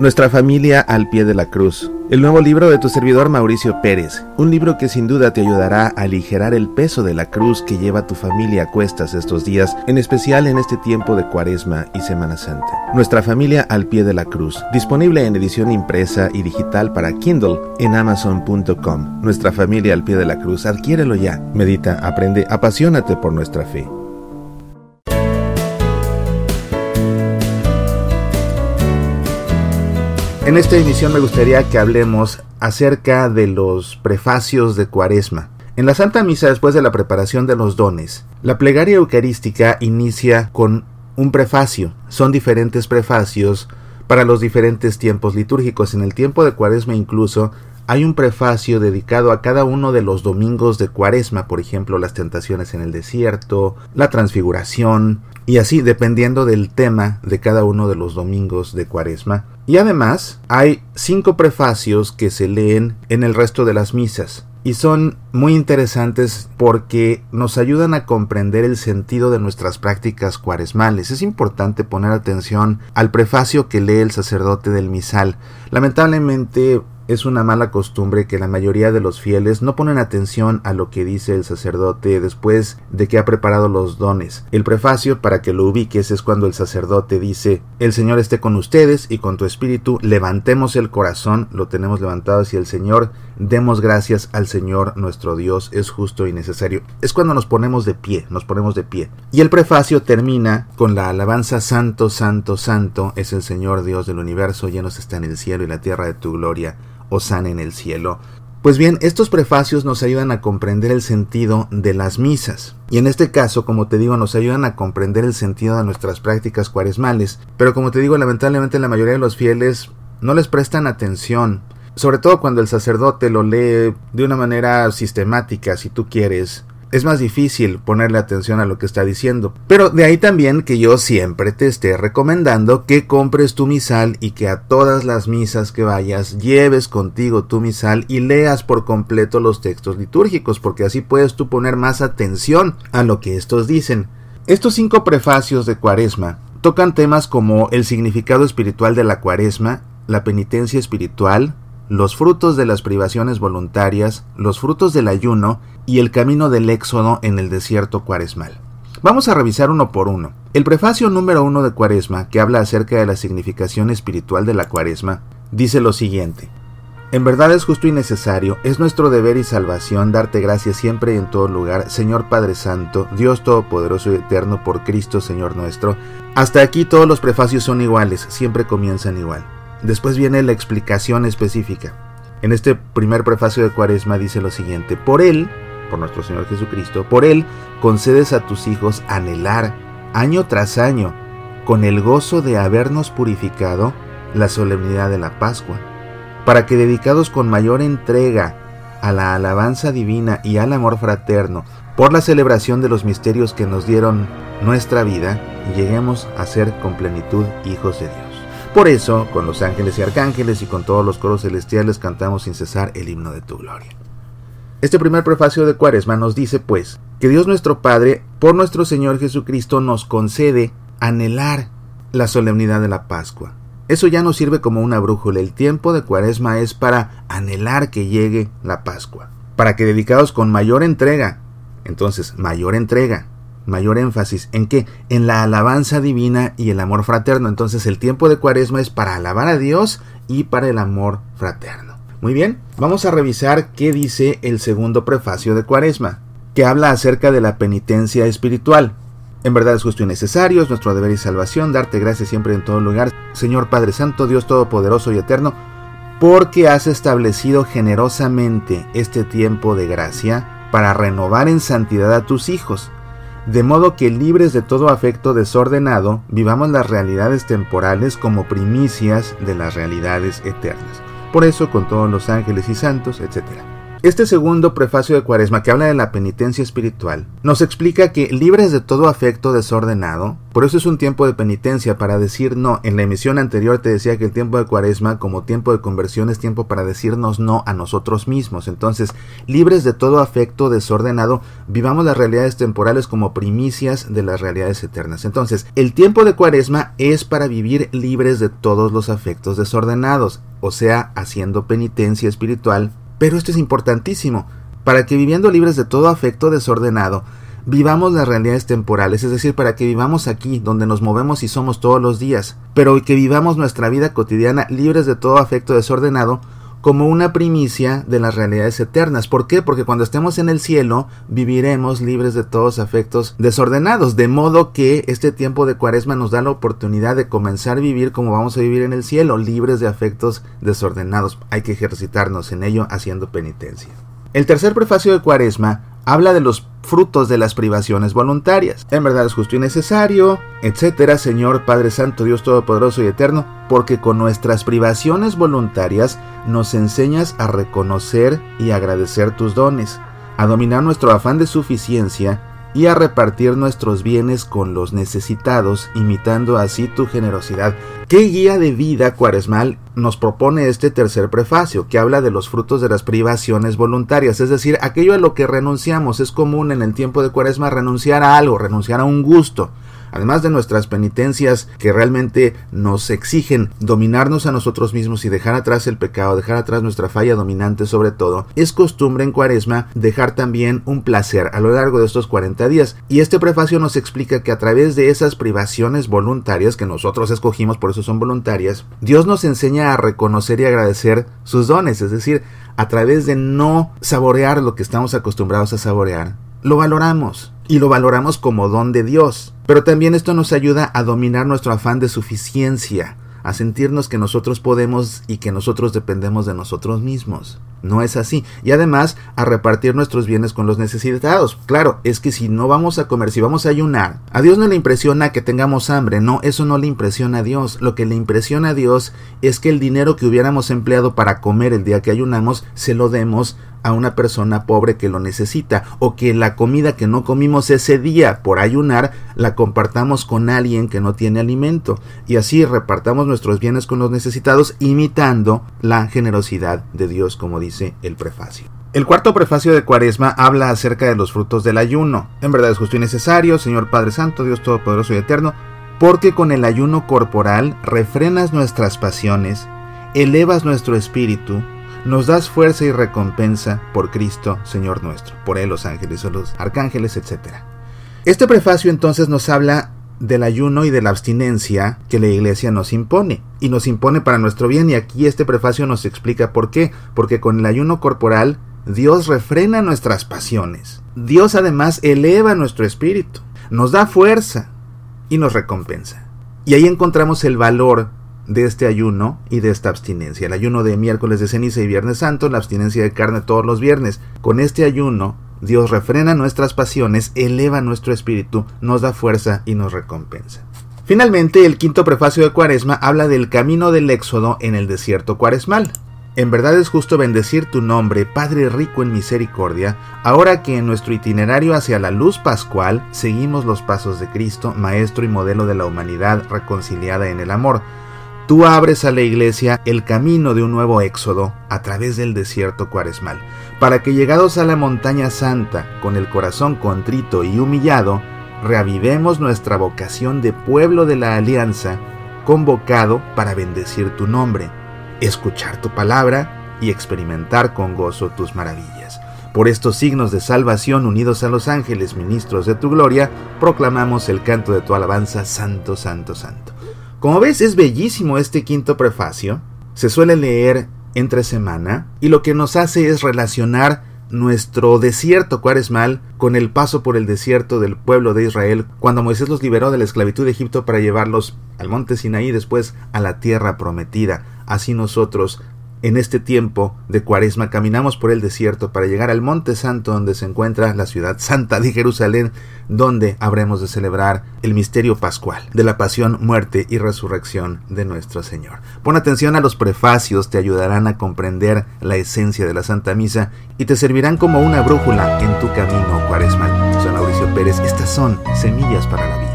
Nuestra familia al pie de la cruz. El nuevo libro de tu servidor Mauricio Pérez. Un libro que sin duda te ayudará a aligerar el peso de la cruz que lleva tu familia a cuestas estos días, en especial en este tiempo de Cuaresma y Semana Santa. Nuestra familia al pie de la cruz. Disponible en edición impresa y digital para Kindle en amazon.com. Nuestra familia al pie de la cruz. Adquiérelo ya. Medita, aprende, apasionate por nuestra fe. En esta emisión me gustaría que hablemos acerca de los prefacios de Cuaresma. En la Santa Misa, después de la preparación de los dones, la plegaria eucarística inicia con un prefacio. Son diferentes prefacios para los diferentes tiempos litúrgicos. En el tiempo de Cuaresma incluso hay un prefacio dedicado a cada uno de los domingos de Cuaresma, por ejemplo, las tentaciones en el desierto, la transfiguración, y así dependiendo del tema de cada uno de los domingos de Cuaresma. Y además hay cinco prefacios que se leen en el resto de las misas y son muy interesantes porque nos ayudan a comprender el sentido de nuestras prácticas cuaresmales. Es importante poner atención al prefacio que lee el sacerdote del misal. Lamentablemente es una mala costumbre que la mayoría de los fieles no ponen atención a lo que dice el sacerdote después de que ha preparado los dones. El prefacio, para que lo ubiques, es cuando el sacerdote dice, el Señor esté con ustedes y con tu espíritu, levantemos el corazón, lo tenemos levantado hacia el Señor, demos gracias al Señor nuestro Dios, es justo y necesario. Es cuando nos ponemos de pie, nos ponemos de pie. Y el prefacio termina con la alabanza Santo, Santo, Santo es el Señor Dios del universo, llenos está en el cielo y la tierra de tu gloria sana en el cielo. Pues bien, estos prefacios nos ayudan a comprender el sentido de las misas. Y en este caso, como te digo, nos ayudan a comprender el sentido de nuestras prácticas cuaresmales. Pero como te digo, lamentablemente la mayoría de los fieles no les prestan atención. Sobre todo cuando el sacerdote lo lee de una manera sistemática, si tú quieres es más difícil ponerle atención a lo que está diciendo. Pero de ahí también que yo siempre te esté recomendando que compres tu misal y que a todas las misas que vayas lleves contigo tu misal y leas por completo los textos litúrgicos, porque así puedes tú poner más atención a lo que estos dicen. Estos cinco prefacios de Cuaresma tocan temas como el significado espiritual de la Cuaresma, la penitencia espiritual, los frutos de las privaciones voluntarias, los frutos del ayuno y el camino del éxodo en el desierto cuaresmal. Vamos a revisar uno por uno. El prefacio número uno de Cuaresma, que habla acerca de la significación espiritual de la Cuaresma, dice lo siguiente. En verdad es justo y necesario, es nuestro deber y salvación darte gracias siempre y en todo lugar, Señor Padre Santo, Dios Todopoderoso y Eterno, por Cristo Señor nuestro. Hasta aquí todos los prefacios son iguales, siempre comienzan igual. Después viene la explicación específica. En este primer prefacio de Cuaresma dice lo siguiente, por Él, por nuestro Señor Jesucristo, por Él concedes a tus hijos anhelar año tras año, con el gozo de habernos purificado, la solemnidad de la Pascua, para que dedicados con mayor entrega a la alabanza divina y al amor fraterno, por la celebración de los misterios que nos dieron nuestra vida, lleguemos a ser con plenitud hijos de Dios. Por eso, con los ángeles y arcángeles y con todos los coros celestiales cantamos sin cesar el himno de tu gloria. Este primer prefacio de Cuaresma nos dice, pues, que Dios nuestro Padre, por nuestro Señor Jesucristo, nos concede anhelar la solemnidad de la Pascua. Eso ya nos sirve como una brújula. El tiempo de Cuaresma es para anhelar que llegue la Pascua, para que dedicados con mayor entrega, entonces mayor entrega, mayor énfasis en qué? En la alabanza divina y el amor fraterno. Entonces el tiempo de Cuaresma es para alabar a Dios y para el amor fraterno. Muy bien, vamos a revisar qué dice el segundo prefacio de Cuaresma, que habla acerca de la penitencia espiritual. En verdad es justo y necesario, es nuestro deber y salvación, darte gracias siempre en todo lugar, Señor Padre Santo, Dios Todopoderoso y Eterno, porque has establecido generosamente este tiempo de gracia para renovar en santidad a tus hijos de modo que libres de todo afecto desordenado, vivamos las realidades temporales como primicias de las realidades eternas. Por eso, con todos los ángeles y santos, etc. Este segundo prefacio de Cuaresma, que habla de la penitencia espiritual, nos explica que libres de todo afecto desordenado, por eso es un tiempo de penitencia para decir no. En la emisión anterior te decía que el tiempo de Cuaresma, como tiempo de conversión, es tiempo para decirnos no a nosotros mismos. Entonces, libres de todo afecto desordenado, vivamos las realidades temporales como primicias de las realidades eternas. Entonces, el tiempo de Cuaresma es para vivir libres de todos los afectos desordenados, o sea, haciendo penitencia espiritual pero esto es importantísimo, para que viviendo libres de todo afecto desordenado, vivamos las realidades temporales, es decir, para que vivamos aquí, donde nos movemos y somos todos los días, pero que vivamos nuestra vida cotidiana libres de todo afecto desordenado, como una primicia de las realidades eternas. ¿Por qué? Porque cuando estemos en el cielo viviremos libres de todos afectos desordenados, de modo que este tiempo de cuaresma nos da la oportunidad de comenzar a vivir como vamos a vivir en el cielo, libres de afectos desordenados. Hay que ejercitarnos en ello haciendo penitencia. El tercer prefacio de cuaresma habla de los frutos de las privaciones voluntarias. En verdad es justo y necesario, etcétera, Señor Padre Santo, Dios Todopoderoso y Eterno, porque con nuestras privaciones voluntarias nos enseñas a reconocer y agradecer tus dones, a dominar nuestro afán de suficiencia y a repartir nuestros bienes con los necesitados, imitando así tu generosidad. ¿Qué guía de vida cuaresmal nos propone este tercer prefacio, que habla de los frutos de las privaciones voluntarias? Es decir, aquello a lo que renunciamos. Es común en el tiempo de cuaresma renunciar a algo, renunciar a un gusto además de nuestras penitencias que realmente nos exigen dominarnos a nosotros mismos y dejar atrás el pecado, dejar atrás nuestra falla dominante sobre todo, es costumbre en cuaresma dejar también un placer a lo largo de estos 40 días. Y este prefacio nos explica que a través de esas privaciones voluntarias que nosotros escogimos, por eso son voluntarias, Dios nos enseña a reconocer y agradecer sus dones, es decir, a través de no saborear lo que estamos acostumbrados a saborear, lo valoramos y lo valoramos como don de Dios. Pero también esto nos ayuda a dominar nuestro afán de suficiencia, a sentirnos que nosotros podemos y que nosotros dependemos de nosotros mismos. No es así. Y además a repartir nuestros bienes con los necesitados. Claro, es que si no vamos a comer, si vamos a ayunar, a Dios no le impresiona que tengamos hambre. No, eso no le impresiona a Dios. Lo que le impresiona a Dios es que el dinero que hubiéramos empleado para comer el día que ayunamos, se lo demos a una persona pobre que lo necesita o que la comida que no comimos ese día por ayunar la compartamos con alguien que no tiene alimento y así repartamos nuestros bienes con los necesitados imitando la generosidad de Dios como dice el prefacio. El cuarto prefacio de Cuaresma habla acerca de los frutos del ayuno. En verdad es justo y necesario, Señor Padre Santo, Dios Todopoderoso y Eterno, porque con el ayuno corporal refrenas nuestras pasiones, elevas nuestro espíritu, nos das fuerza y recompensa por Cristo, Señor nuestro, por Él los ángeles los arcángeles, etc. Este prefacio entonces nos habla del ayuno y de la abstinencia que la iglesia nos impone, y nos impone para nuestro bien, y aquí este prefacio nos explica por qué, porque con el ayuno corporal Dios refrena nuestras pasiones, Dios además eleva nuestro espíritu, nos da fuerza y nos recompensa. Y ahí encontramos el valor de este ayuno y de esta abstinencia. El ayuno de miércoles de ceniza y viernes santo, la abstinencia de carne todos los viernes. Con este ayuno, Dios refrena nuestras pasiones, eleva nuestro espíritu, nos da fuerza y nos recompensa. Finalmente, el quinto prefacio de Cuaresma habla del camino del éxodo en el desierto cuaresmal. En verdad es justo bendecir tu nombre, Padre rico en misericordia, ahora que en nuestro itinerario hacia la luz pascual seguimos los pasos de Cristo, Maestro y modelo de la humanidad reconciliada en el amor Tú abres a la iglesia el camino de un nuevo éxodo a través del desierto cuaresmal, para que llegados a la montaña santa, con el corazón contrito y humillado, reavivemos nuestra vocación de pueblo de la alianza, convocado para bendecir tu nombre, escuchar tu palabra y experimentar con gozo tus maravillas. Por estos signos de salvación unidos a los ángeles ministros de tu gloria, proclamamos el canto de tu alabanza, Santo, Santo, Santo. Como ves, es bellísimo este quinto prefacio. Se suele leer entre semana y lo que nos hace es relacionar nuestro desierto cuaresmal con el paso por el desierto del pueblo de Israel cuando Moisés los liberó de la esclavitud de Egipto para llevarlos al monte Sinaí después a la tierra prometida. Así nosotros en este tiempo de cuaresma caminamos por el desierto para llegar al Monte Santo donde se encuentra la ciudad santa de Jerusalén, donde habremos de celebrar el misterio pascual de la pasión, muerte y resurrección de nuestro Señor. Pon atención a los prefacios, te ayudarán a comprender la esencia de la Santa Misa y te servirán como una brújula en tu camino cuaresmal. Soy Mauricio Pérez, estas son Semillas para la Vida.